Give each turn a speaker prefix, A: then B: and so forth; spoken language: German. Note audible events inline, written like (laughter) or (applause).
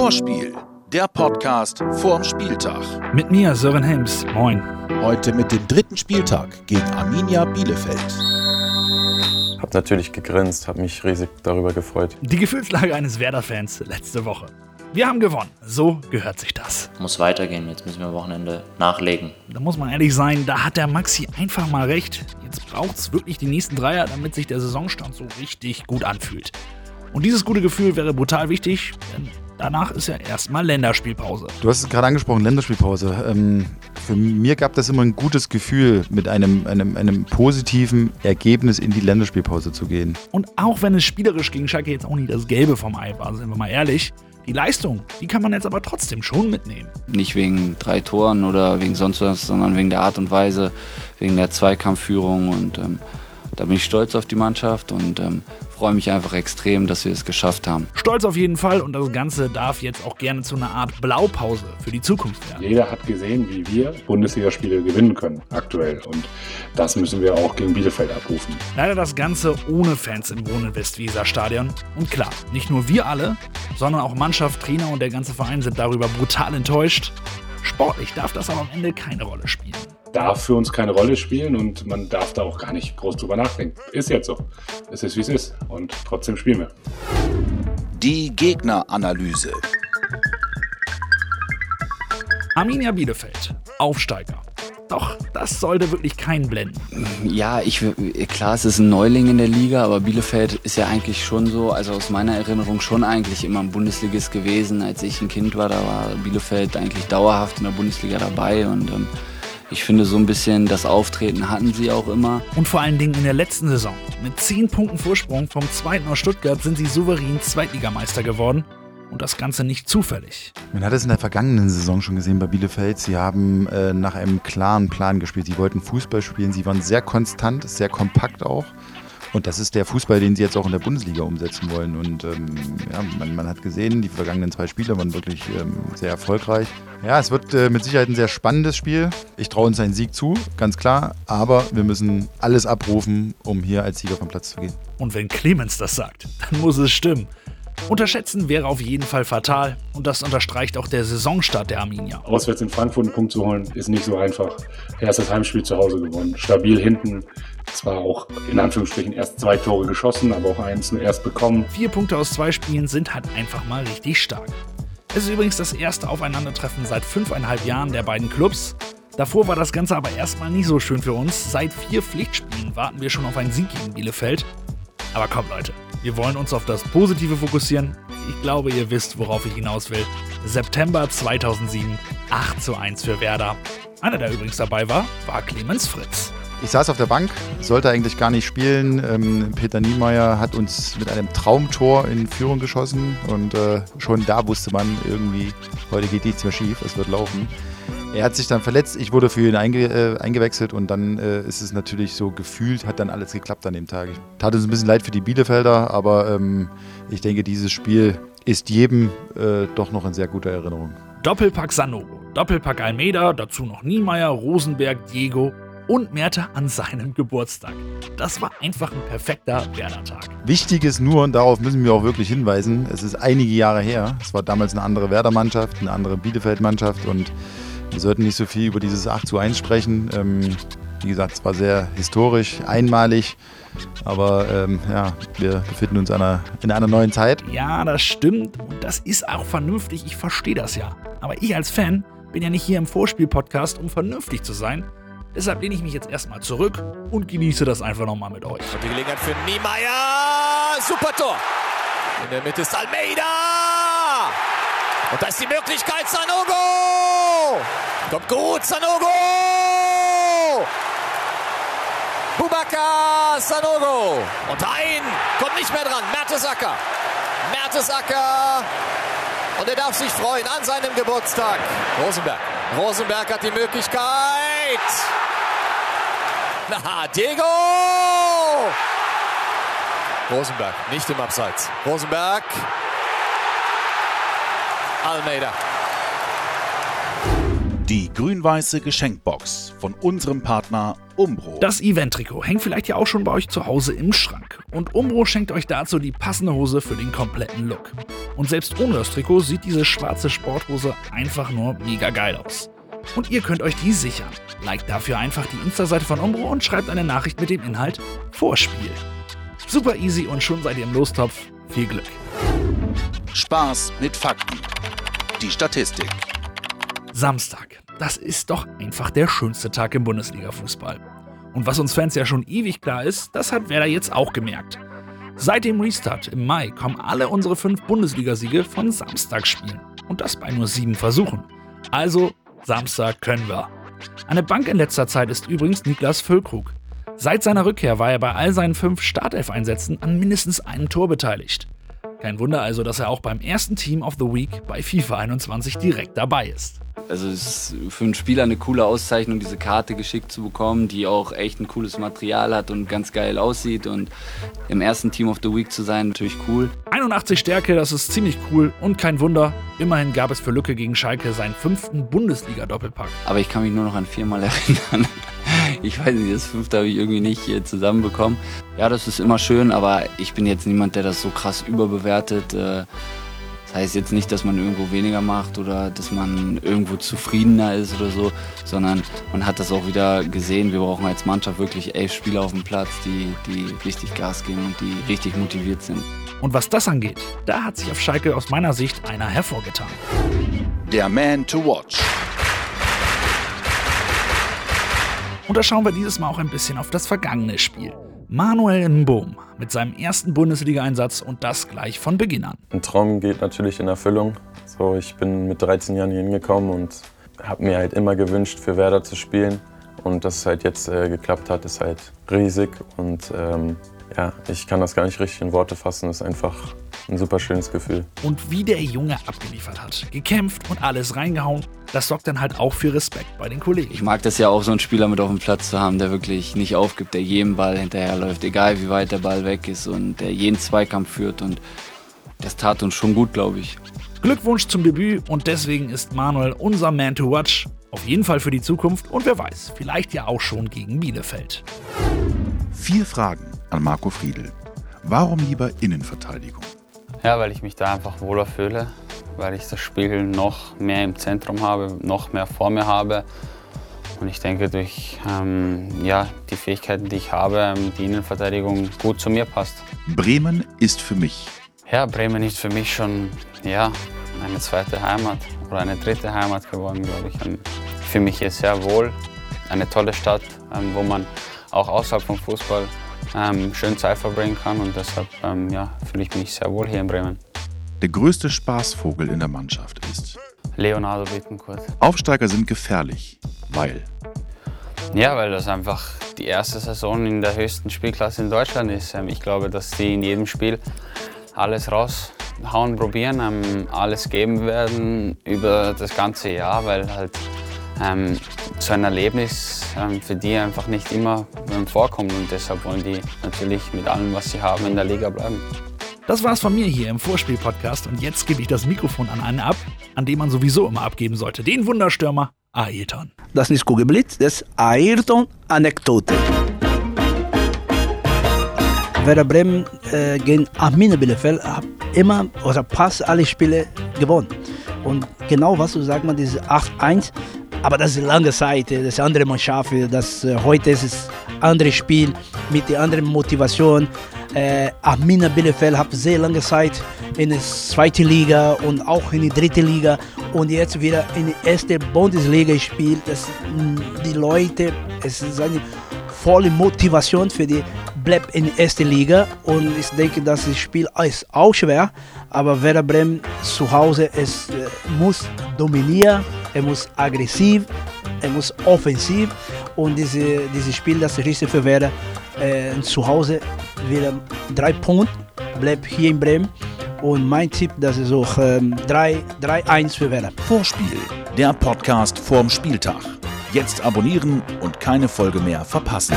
A: Vorspiel, der Podcast vorm Spieltag.
B: Mit mir, Sören Helms. Moin.
A: Heute mit dem dritten Spieltag gegen Arminia Bielefeld.
C: Hab natürlich gegrinst, hab mich riesig darüber gefreut.
B: Die Gefühlslage eines Werder-Fans letzte Woche. Wir haben gewonnen. So gehört sich das.
D: Muss weitergehen. Jetzt müssen wir am Wochenende nachlegen.
B: Da muss man ehrlich sein, da hat der Maxi einfach mal recht. Jetzt braucht es wirklich die nächsten Dreier, damit sich der Saisonstand so richtig gut anfühlt. Und dieses gute Gefühl wäre brutal wichtig, denn danach ist ja erstmal Länderspielpause.
E: Du hast es gerade angesprochen, Länderspielpause. Ähm, für mir gab das immer ein gutes Gefühl, mit einem, einem, einem positiven Ergebnis in die Länderspielpause zu gehen.
B: Und auch wenn es spielerisch gegen Schalke jetzt auch nicht das Gelbe vom Ei war, sind wir mal ehrlich, die Leistung, die kann man jetzt aber trotzdem schon mitnehmen.
F: Nicht wegen drei Toren oder wegen sonst was, sondern wegen der Art und Weise, wegen der Zweikampfführung und ähm, da bin ich stolz auf die Mannschaft und ähm, freue mich einfach extrem, dass wir es geschafft haben.
B: Stolz auf jeden Fall und das Ganze darf jetzt auch gerne zu einer Art Blaupause für die Zukunft werden.
G: Jeder hat gesehen, wie wir Bundesligaspiele gewinnen können aktuell und das müssen wir auch gegen Bielefeld abrufen.
B: Leider das Ganze ohne Fans im Wohnen Westweser Stadion und klar, nicht nur wir alle, sondern auch Mannschaft, Trainer und der ganze Verein sind darüber brutal enttäuscht. Sportlich darf das aber am Ende keine Rolle spielen
G: darf für uns keine Rolle spielen und man darf da auch gar nicht groß drüber nachdenken. Ist jetzt so. Es ist wie es ist und trotzdem spielen wir.
A: Die Gegneranalyse.
B: Arminia Bielefeld, Aufsteiger. Doch, das sollte wirklich keinen blenden.
F: Ja, ich, klar, es ist ein Neuling in der Liga, aber Bielefeld ist ja eigentlich schon so, also aus meiner Erinnerung schon eigentlich immer ein Bundesligist gewesen. Als ich ein Kind war, da war Bielefeld eigentlich dauerhaft in der Bundesliga dabei und ähm, ich finde, so ein bisschen das Auftreten hatten sie auch immer.
B: Und vor allen Dingen in der letzten Saison. Mit 10 Punkten Vorsprung vom zweiten aus Stuttgart sind sie souverän Zweitligameister geworden. Und das Ganze nicht zufällig.
E: Man hat es in der vergangenen Saison schon gesehen bei Bielefeld. Sie haben äh, nach einem klaren Plan gespielt. Sie wollten Fußball spielen. Sie waren sehr konstant, sehr kompakt auch. Und das ist der Fußball, den sie jetzt auch in der Bundesliga umsetzen wollen. Und ähm, ja, man, man, hat gesehen, die vergangenen zwei Spiele waren wirklich ähm, sehr erfolgreich. Ja, es wird äh, mit Sicherheit ein sehr spannendes Spiel. Ich traue uns einen Sieg zu, ganz klar. Aber wir müssen alles abrufen, um hier als Sieger vom Platz zu gehen.
B: Und wenn Clemens das sagt, dann muss es stimmen. Unterschätzen wäre auf jeden Fall fatal und das unterstreicht auch der Saisonstart der Arminia.
G: Auswärts in Frankfurt einen Punkt zu holen, ist nicht so einfach. Erstes Heimspiel zu Hause gewonnen. Stabil hinten. Zwar auch in Anführungsstrichen erst zwei Tore geschossen, aber auch eins nur erst bekommen.
B: Vier Punkte aus zwei Spielen sind halt einfach mal richtig stark. Es ist übrigens das erste Aufeinandertreffen seit fünfeinhalb Jahren der beiden Clubs. Davor war das Ganze aber erstmal nicht so schön für uns. Seit vier Pflichtspielen warten wir schon auf einen Sieg gegen Bielefeld. Aber komm Leute, wir wollen uns auf das Positive fokussieren. Ich glaube, ihr wisst, worauf ich hinaus will. September 2007, 8 zu 1 für Werder. Einer, der übrigens dabei war, war Clemens Fritz.
E: Ich saß auf der Bank, sollte eigentlich gar nicht spielen. Ähm, Peter Niemeyer hat uns mit einem Traumtor in Führung geschossen und äh, schon da wusste man irgendwie, heute geht nichts mehr schief, es wird laufen. Er hat sich dann verletzt, ich wurde für ihn einge äh, eingewechselt und dann äh, ist es natürlich so gefühlt, hat dann alles geklappt an dem Tag. Tat uns ein bisschen leid für die Bielefelder, aber ähm, ich denke, dieses Spiel ist jedem äh, doch noch in sehr guter Erinnerung.
B: Doppelpack Sanogo, Doppelpack Almeida, dazu noch Niemeyer, Rosenberg, Diego und Merte an seinem Geburtstag. Das war einfach ein perfekter Werder-Tag.
E: Wichtig ist nur, und darauf müssen wir auch wirklich hinweisen, es ist einige Jahre her. Es war damals eine andere Werder-Mannschaft, eine andere Bielefeld-Mannschaft und wir sollten nicht so viel über dieses 8 zu 1 sprechen. Ähm, wie gesagt, es war sehr historisch, einmalig. Aber ähm, ja, wir befinden uns einer, in einer neuen Zeit.
B: Ja, das stimmt. Und das ist auch vernünftig. Ich verstehe das ja. Aber ich als Fan bin ja nicht hier im Vorspiel-Podcast, um vernünftig zu sein. Deshalb lehne ich mich jetzt erstmal zurück und genieße das einfach nochmal mit euch.
H: Und die Gelegenheit für Niemeyer. Super Tor. In der Mitte ist Almeida. Und da ist die Möglichkeit, Sanogo! Kommt gut, Sanogo! Bubaka Sanogo. Und ein kommt nicht mehr dran. Mertesacker. Mertesacker. Und er darf sich freuen an seinem Geburtstag. Rosenberg. Rosenberg hat die Möglichkeit. Na, Diego! Rosenberg, nicht im Abseits. Rosenberg Almeida.
A: Die grün-weiße Geschenkbox von unserem Partner Umbro.
B: Das Event-Trikot hängt vielleicht ja auch schon bei euch zu Hause im Schrank. Und Umbro schenkt euch dazu die passende Hose für den kompletten Look. Und selbst ohne das Trikot sieht diese schwarze Sporthose einfach nur mega geil aus. Und ihr könnt euch die sichern. Liked dafür einfach die Insta-Seite von Umbro und schreibt eine Nachricht mit dem Inhalt Vorspiel. Super easy und schon seid ihr im Lostopf. Viel Glück.
A: Spaß mit Fakten. Die Statistik.
B: Samstag. Das ist doch einfach der schönste Tag im Bundesliga-Fußball. Und was uns Fans ja schon ewig klar ist, das hat Werder jetzt auch gemerkt. Seit dem Restart im Mai kommen alle unsere fünf Bundesligasiege von Samstagspielen. Und das bei nur sieben Versuchen. Also, Samstag können wir. Eine Bank in letzter Zeit ist übrigens Niklas Füllkrug. Seit seiner Rückkehr war er bei all seinen fünf Startelf-Einsätzen an mindestens einem Tor beteiligt. Kein Wunder also, dass er auch beim ersten Team of the Week bei FIFA 21 direkt dabei ist.
F: Also es ist für einen Spieler eine coole Auszeichnung, diese Karte geschickt zu bekommen, die auch echt ein cooles Material hat und ganz geil aussieht. Und im ersten Team of the Week zu sein, natürlich cool.
B: 81 Stärke, das ist ziemlich cool und kein Wunder. Immerhin gab es für Lücke gegen Schalke seinen fünften Bundesliga-Doppelpack.
F: Aber ich kann mich nur noch an viermal (laughs) erinnern. Ich weiß nicht, das fünfte habe ich irgendwie nicht hier zusammenbekommen. Ja, das ist immer schön, aber ich bin jetzt niemand, der das so krass überbewertet. Äh, das heißt jetzt nicht, dass man irgendwo weniger macht oder dass man irgendwo zufriedener ist oder so, sondern man hat das auch wieder gesehen. Wir brauchen als Mannschaft wirklich elf Spieler auf dem Platz, die, die richtig Gas geben und die richtig motiviert sind.
B: Und was das angeht, da hat sich auf Schalke aus meiner Sicht einer hervorgetan.
A: Der Man to Watch.
B: Und da schauen wir dieses Mal auch ein bisschen auf das vergangene Spiel. Manuel Mboum mit seinem ersten Bundesliga-Einsatz und das gleich von Beginn an.
C: Ein Traum geht natürlich in Erfüllung. So, ich bin mit 13 Jahren hier hingekommen und habe mir halt immer gewünscht, für Werder zu spielen. Und dass es halt jetzt äh, geklappt hat, ist halt riesig. Und ähm, ja, ich kann das gar nicht richtig in Worte fassen. Das ist einfach ein super schönes Gefühl.
B: Und wie der Junge abgeliefert hat, gekämpft und alles reingehauen, das sorgt dann halt auch für Respekt bei den Kollegen.
F: Ich mag das ja auch, so einen Spieler mit auf dem Platz zu haben, der wirklich nicht aufgibt, der jedem Ball hinterherläuft, egal wie weit der Ball weg ist und der jeden Zweikampf führt. Und das tat uns schon gut, glaube ich.
B: Glückwunsch zum Debüt und deswegen ist Manuel unser Man to Watch. Auf jeden Fall für die Zukunft und wer weiß, vielleicht ja auch schon gegen Bielefeld.
A: Vier Fragen an Marco Friedl. Warum lieber Innenverteidigung?
I: Ja, weil ich mich da einfach wohler fühle, weil ich das Spiel noch mehr im Zentrum habe, noch mehr vor mir habe. Und ich denke, durch ähm, ja, die Fähigkeiten, die ich habe, ähm, die Innenverteidigung gut zu mir passt.
A: Bremen ist für mich.
I: Ja, Bremen ist für mich schon ja, eine zweite Heimat oder eine dritte Heimat geworden, glaube ich. Und ich fühle mich hier sehr wohl. Eine tolle Stadt, ähm, wo man auch außerhalb vom Fußball ähm, schön Zeit verbringen kann. Und deshalb ähm, ja, fühle ich mich sehr wohl hier in Bremen.
A: Der größte Spaßvogel in der Mannschaft ist.
I: Leonardo Bittencourt.
A: Aufsteiger sind gefährlich, weil.
I: Ja, weil das einfach die erste Saison in der höchsten Spielklasse in Deutschland ist. Ähm, Ich glaube, dass die in jedem Spiel alles raushauen, probieren, ähm, alles geben werden über das ganze Jahr, weil halt ähm, so ein Erlebnis ähm, für die einfach nicht immer vorkommt und deshalb wollen die natürlich mit allem, was sie haben, in der Liga bleiben.
B: Das war's von mir hier im Vorspiel-Podcast und jetzt gebe ich das Mikrofon an einen ab, an dem man sowieso immer abgeben sollte. Den Wunderstürmer Ailton.
J: Das ist nicht Kugelblitz, das ist Ayrton-Anekdote. Werder Bremen äh, gegen Arminia Bielefeld hat immer oder fast alle Spiele gewonnen. Und genau was du sagst, man, diese 8-1, aber das ist lange Zeit, das ist eine andere Mannschaft, das, äh, heute ist es ein anderes Spiel mit der anderen Motivation. Äh, Arminia Bielefeld hat sehr lange Zeit in der zweiten Liga und auch in der dritten Liga und jetzt wieder in der ersten Bundesliga spielt. Das, mh, die Leute, es ist eine volle Motivation für die bleibt in der ersten Liga und ich denke, dass das Spiel ist auch schwer, aber Werder Bremen zu Hause es äh, muss dominieren, er muss aggressiv, er muss offensiv und diese, dieses Spiel, das richtig für Werder äh, zu Hause wieder drei Punkte, bleibt hier in Bremen und mein Tipp, das ist auch ähm, 3-1 für Werder.
A: Vorspiel, der Podcast vorm Spieltag. Jetzt abonnieren und keine Folge mehr verpassen.